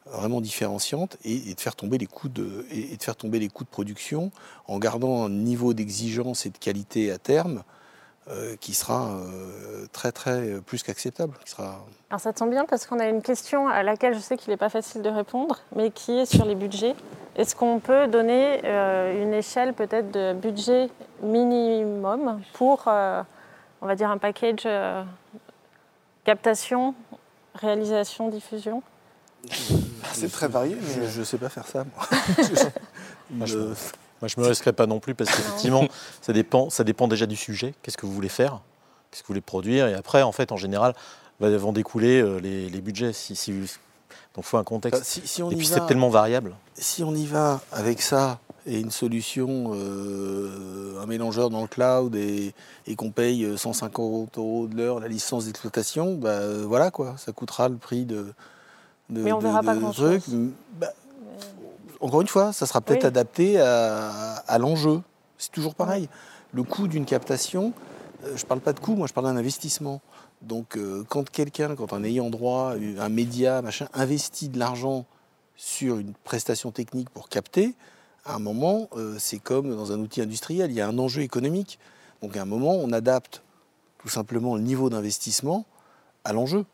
vraiment différenciantes et, et de faire tomber les coûts de production en gardant un niveau d'exigence et de qualité à terme euh, qui sera euh, très très euh, plus qu'acceptable. Sera Alors ça tombe bien parce qu'on a une question à laquelle je sais qu'il n'est pas facile de répondre, mais qui est sur les budgets. Est-ce qu'on peut donner euh, une échelle peut-être de budget minimum pour, euh, on va dire, un package euh, captation, réalisation, diffusion? C'est très varié, mais Je ne sais pas faire ça, moi. Je- Moi, je ne me risquerai pas non plus parce qu'effectivement, ça dépend, ça dépend déjà du sujet. Qu'est-ce que vous voulez faire? Qu'est-ce que vous voulez produire? Et après, en fait, en général, vont découler les, les, budgets. Si, si, donc il faut un contexte. Si, si on et puis c'est tellement variable. Si on y va avec ça et une solution, un mélangeur dans le cloud et, et qu'on paye 150 euros de l'heure la licence d'exploitation, bah, voilà quoi, ça coûtera le prix de, de, Mais on verra pas grand trucs. Bah, encore une fois, ça sera peut-être adapté à, l'enjeu. C'est toujours pareil. Le coût d'une captation, euh, je ne parle pas de coût, moi je parle d'un investissement. Donc euh, quand quelqu'un, quand un ayant droit, un média, machin, investit de l'argent sur une prestation technique pour capter, à un moment, euh, c'est comme dans un outil industriel, il y a un enjeu économique. Donc à un moment, on adapte tout simplement le niveau d'investissement à l'enjeu.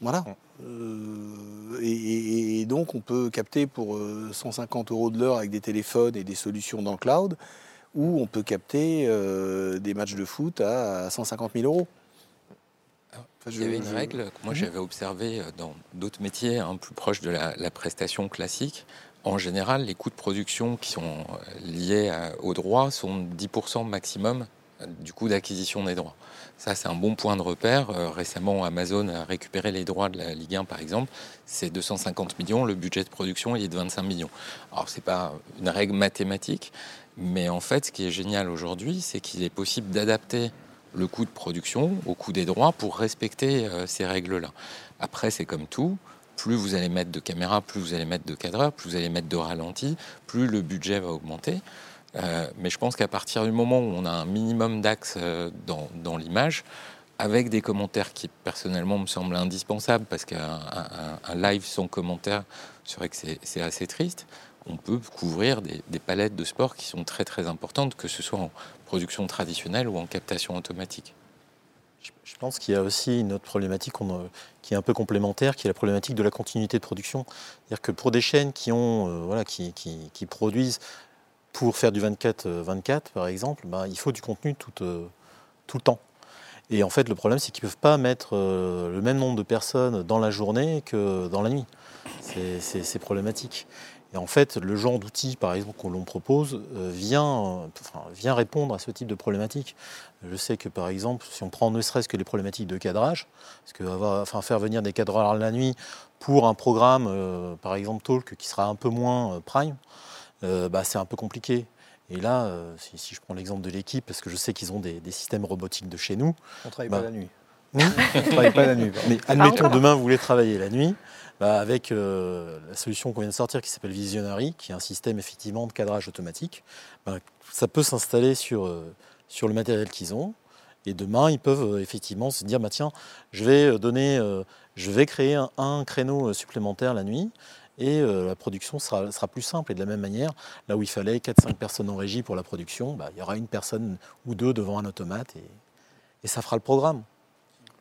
Voilà. Euh, et, donc, on peut capter pour 150 euh, euros de l'heure avec des téléphones et des solutions dans le cloud, ou on peut capter euh, des matchs de foot à 150 000 euros. Il y avait une règle que moi mhm. j'avais observée dans d'autres métiers un plus proches de la, prestation classique. En général, les coûts de production qui sont liés aux droits sont 10% maximum du coût d'acquisition des droits. Ça, c'est un bon point de repère. Euh, récemment, Amazon a récupéré les droits de la Ligue 1, par exemple. C'est 250 millions. Le budget de production il est de 25 millions. Alors, c'est pas une règle mathématique, mais en fait, ce qui est génial aujourd'hui, c'est qu'il est possible d'adapter le coût de production au coût des droits pour respecter euh, ces règles-là. Après, c'est comme tout. Plus vous allez mettre de caméras, plus vous allez mettre de cadreurs, plus vous allez mettre de ralentis, plus le budget va augmenter. Euh, mais je pense qu'à partir du moment où on a un minimum d'axes euh, dans, l'image, avec des commentaires qui personnellement me semblent indispensables, parce qu'un live sans commentaire, c'est vrai que c'est assez triste, on peut couvrir des, palettes de sport qui sont très très importantes, que ce soit en production traditionnelle ou en captation automatique. Je pense qu'il y a aussi une autre problématique qui est un peu complémentaire, qui est la problématique de la continuité de production. C'est-à-dire que pour des chaînes qui, ont, euh, voilà, qui, qui, produisent pour faire du 24-24, euh, par exemple, bah, il faut du contenu tout, euh, tout le temps. Et en fait, le problème, c'est qu'ils ne peuvent pas mettre euh, le même nombre de personnes dans la journée que dans la nuit. C'est problématique. Et en fait, le genre d'outil, par exemple, qu'on propose, vient, vient répondre à ce type de problématique. Je sais que, par exemple, si on prend ne serait-ce que les problématiques de cadrage, parce que enfin, faire venir des cadreurs la nuit pour un programme, par exemple Talk, qui sera un peu moins prime, euh, bah, c'est un peu compliqué. Et là, euh, si, je prends l'exemple de l'équipe, parce que je sais qu'ils ont des, systèmes robotiques de chez nous. On ne travaille pas bah, la nuit. on ne travaille pas la nuit. Mais admettons, demain, vous voulez travailler la nuit. Bah, avec euh, la solution qu'on vient de sortir qui s'appelle Visionary, qui est un système effectivement de cadrage automatique, ça peut s'installer sur, sur le matériel qu'ils ont. Et demain, ils peuvent effectivement se dire bah, tiens, je vais, donner, je vais créer un créneau supplémentaire la nuit et euh, la production sera, sera, plus simple. Et de la même manière, là où il fallait 4-5 personnes en régie pour la production, bah, il y aura une personne ou deux devant un automate et, et ça fera le programme.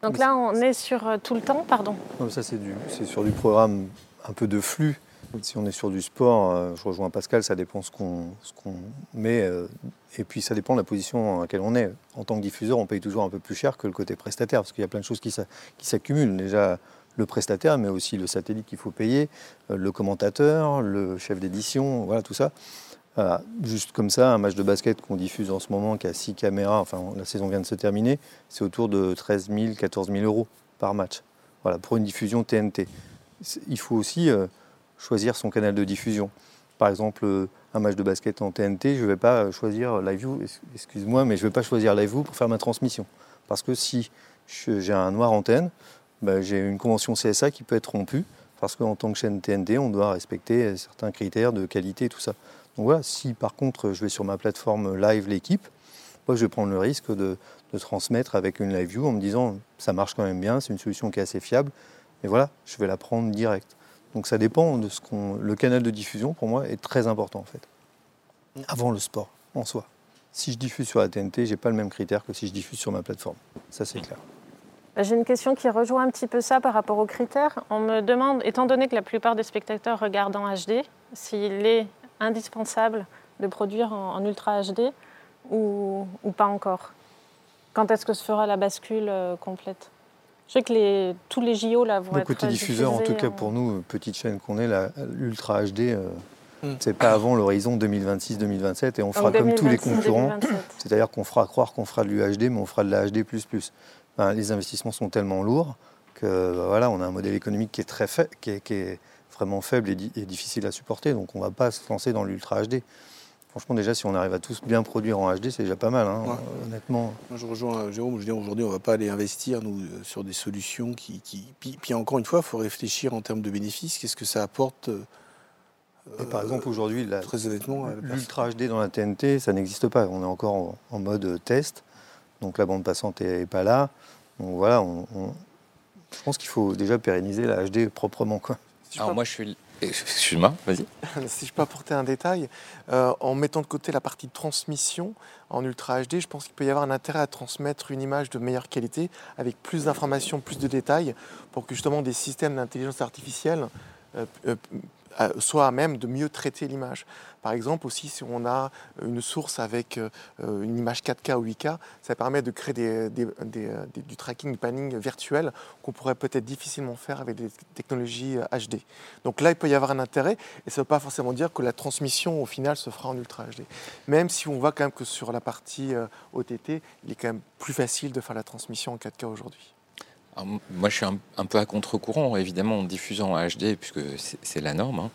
Donc là, on est sur euh, tout le temps, pardon Ça, c'est sur du programme un peu de flux. Si on est sur du sport, euh, je rejoins Pascal, ça dépend ce qu'on met. et puis ça dépend de la position à laquelle on est. En tant que diffuseur, on paye toujours un peu plus cher que le côté prestataire, parce qu'il y a plein de choses qui s'accumulent. Déjà, le prestataire, mais aussi le satellite qu'il faut payer, euh, le commentateur, le chef d'édition, voilà tout ça. juste comme ça, un match de basket qu'on diffuse en ce moment, qui a six caméras, enfin la saison vient de se terminer, c'est autour de 13 000, 14 000 euros par match. Voilà, pour une diffusion TNT. Il faut aussi euh, choisir son canal de diffusion. Par exemple, euh, un match de basket en TNT, je ne vais pas choisir LiveView, excuse-moi, mais je ne vais pas choisir LiveView pour faire ma transmission. Parce que si j'ai un noir antenne, bah, j'ai une convention CSA qui peut être rompue parce qu'en tant que chaîne TNT, on doit respecter certains critères de qualité et tout ça. Donc voilà, si par contre je vais sur ma plateforme live l'équipe, moi je vais prendre le risque de, transmettre avec une live view en me disant ça marche quand même bien, c'est une solution qui est assez fiable, mais voilà, je vais la prendre direct. Donc ça dépend de ce qu'on. Le canal de diffusion pour moi est très important en fait. Avant le sport en soi. Si je diffuse sur la TNT, j'ai pas le même critère que si je diffuse sur ma plateforme. Ça c'est clair. Bah, j'ai une question qui rejoint un petit peu ça par rapport aux critères. On me demande, étant donné que la plupart des spectateurs regardent en HD, s'il est indispensable de produire en, Ultra HD ou, pas encore. Quand est-ce que se fera la bascule euh, complète? Je sais que les, tous les JO là, vont être côté diffuseur, en tout cas pour nous, petite chaîne qu'on est, l'Ultra HD, euh, hmm. c'est pas avant l'horizon 2026-2027 et on fera comme tous les concurrents. C'est-à-dire qu'on fera croire qu'on fera de l'UHD, mais on fera de la HD les investissements sont tellement lourds que bah, voilà, on a un modèle économique qui est très faible, qui est, vraiment faible et, difficile à supporter. Donc on ne va pas se lancer dans l'ultra HD. Franchement, déjà, si on arrive à tous bien produire en HD, c'est déjà pas mal, hein, honnêtement. Moi, je rejoins Jérôme. Je dis aujourd'hui, on ne va pas aller investir nous euh, sur des solutions qui. qui... Puis, encore une fois, il faut réfléchir en termes de bénéfices. Qu'est-ce que ça apporte et par exemple, aujourd'hui, l'ultra HD dans la TNT, ça n'existe pas. On est encore en, mode test. Donc la bande passante n'est pas là. Donc voilà, on, je pense qu'il faut déjà pérenniser la HD proprement. Quoi. Alors moi, je suis... Excuse-moi, vas-y. si je peux apporter un détail, euh, en mettant de côté la partie de transmission en Ultra HD, je pense qu'il peut y avoir un intérêt à transmettre une image de meilleure qualité, avec plus d'informations, plus de détails, pour que justement des systèmes d'intelligence artificielle euh, euh, soit à même de mieux traiter l'image. Par exemple, aussi, si on a une source avec euh, une image 4K ou 8K, ça permet de créer du tracking, du panning virtuel qu'on pourrait peut-être difficilement faire avec des technologies HD. Euh, Donc là, il peut y avoir un intérêt, et ça ne veut pas forcément dire que la transmission, au final, se fera en Ultra HD. Même si on voit quand même que sur la partie euh, OTT, il est quand même plus facile de faire la transmission en 4K aujourd'hui moi, je suis un, peu à contre-courant, évidemment, en diffusant en HD, puisque c'est la norme. Hein.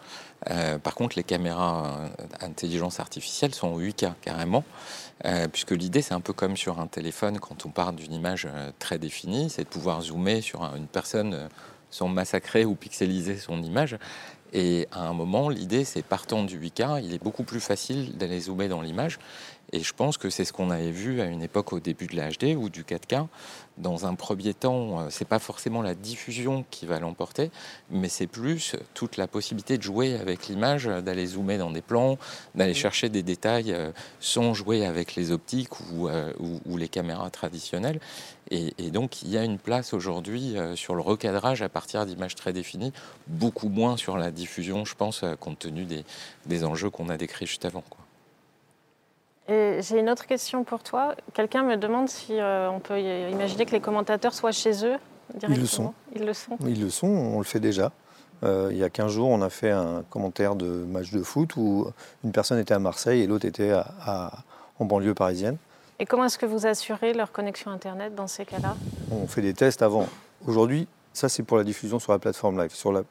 Euh, par contre, les caméras euh, intelligence artificielle sont en 8K carrément, euh, puisque l'idée, c'est un peu comme sur un téléphone, quand on part d'une image très définie, c'est de pouvoir zoomer sur une personne sans massacrer ou pixeliser son image. Et à un moment, l'idée, c'est partant du 8K, il est beaucoup plus facile d'aller zoomer dans l'image. Et je pense que c'est ce qu'on avait vu à une époque au début de la HD ou du 4K. Dans un premier temps, euh, c'est pas forcément la diffusion qui va l'emporter, mais c'est plus toute la possibilité de jouer avec l'image, d'aller zoomer dans des plans, d'aller chercher des détails euh, sans jouer avec les optiques ou, euh, les caméras traditionnelles. Et, donc, il y a une place aujourd'hui sur le recadrage à partir d'images très définies, beaucoup moins sur la diffusion, je pense, compte tenu des, des enjeux qu'on a décrits juste avant. Quoi. J'ai une autre question pour toi. Quelqu'un me demande si euh, on peut imaginer que les commentateurs soient chez eux directement. Ils le sont. Ils le sont. Ils le sont, on le fait déjà. Euh, il y a 15 jours, on a fait un commentaire de match de foot où une personne était à Marseille et l'autre était en banlieue parisienne. Et comment est-ce que vous assurez leur connexion Internet dans ces cas-là? On fait des tests avant. Aujourd'hui, ça c'est pour la diffusion sur la plateforme live. Sur la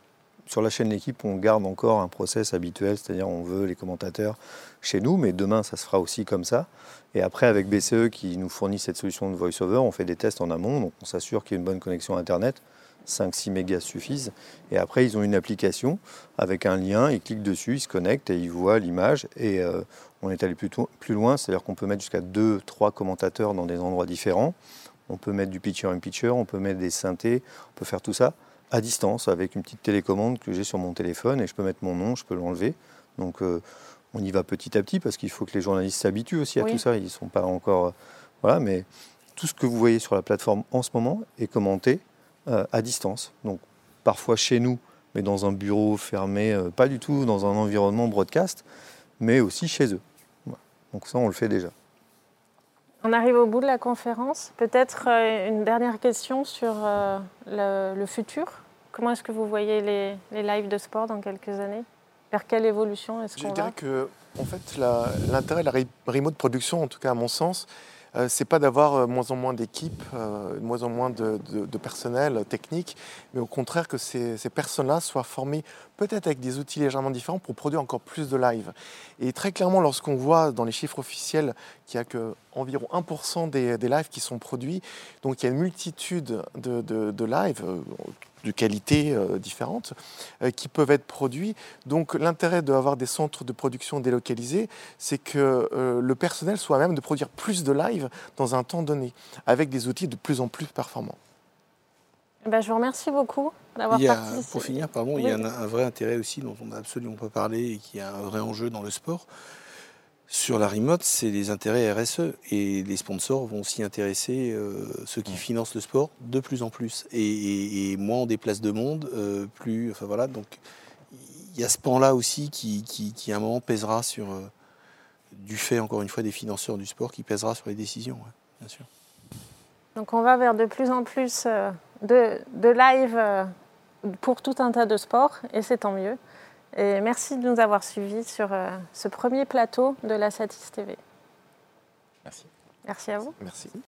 sur la chaîne L'équipe, on garde encore un process habituel, c'est-à-dire on veut les commentateurs chez nous, mais demain, ça se fera aussi comme ça. Et après, avec BCE qui nous fournit cette solution de VoiceOver, on fait des tests en amont, donc on s'assure qu'il y a une bonne connexion Internet. 5-6 mégas suffisent. Et après, ils ont une application avec un lien, ils cliquent dessus, ils se connectent et ils voient l'image. Et euh, on est allé plus, plus loin, c'est-à-dire qu'on peut mettre jusqu'à 2-3 commentateurs dans des endroits différents. On peut mettre du picture-in-picture, on peut mettre des synthés, on peut faire tout ça à distance avec une petite télécommande que j'ai sur mon téléphone et je peux mettre mon nom, je peux l'enlever. Donc euh, on y va petit à petit parce qu'il faut que les journalistes s'habituent aussi à tout ça. Ils ne sont pas encore. Euh, voilà, mais tout ce que vous voyez sur la plateforme en ce moment est commenté euh, à distance. Donc parfois chez nous, mais dans un bureau fermé, pas du tout dans un environnement broadcast, mais aussi chez eux. Donc ça, on le fait déjà. On arrive au bout de la conférence. Peut-être une dernière question sur le, futur? Comment est-ce que vous voyez les, les lives de sport dans quelques années? Vers quelle évolution est-ce qu'on va? Je dirais que, en fait, l'intérêt de la remote production, en tout cas à mon sens, euh, c'est pas d'avoir euh, moins en moins d'équipes, euh, moins en moins de, personnel technique, mais au contraire que ces, personnes-là soient formées peut-être avec des outils légèrement différents pour produire encore plus de live. Et très clairement, lorsqu'on voit dans les chiffres officiels qu'il n'y a que environ 1% des, des, lives qui sont produits, donc il y a une multitude de, de lives de qualité euh, différentes euh, qui peuvent être produits. Donc l'intérêt d'avoir des centres de production délocalisés, c'est que euh, le personnel soit même de produire plus de live dans un temps donné, avec des outils de plus en plus performants. Eh ben, je vous remercie beaucoup d'avoir participé. Pour finir, pardon, il y a un, un, vrai intérêt aussi dont on n'a absolument pas parlé et qui est un vrai enjeu dans le sport, sur la remote, c'est les intérêts RSE et les sponsors vont s'y intéresser, euh, ceux qui financent le sport, de plus en plus. Et, moins on déplace de monde, euh, plus. Enfin voilà, donc il y a ce pan-là aussi qui, qui, à un moment pèsera sur. Euh, du fait, encore une fois, des financeurs du sport qui pèsera sur les décisions, bien sûr. Donc on va vers de plus en plus de, de live pour tout un tas de sports et c'est tant mieux. Et merci de nous avoir suivis sur euh, ce premier plateau de la Satis TV. Merci. Merci à vous. Merci.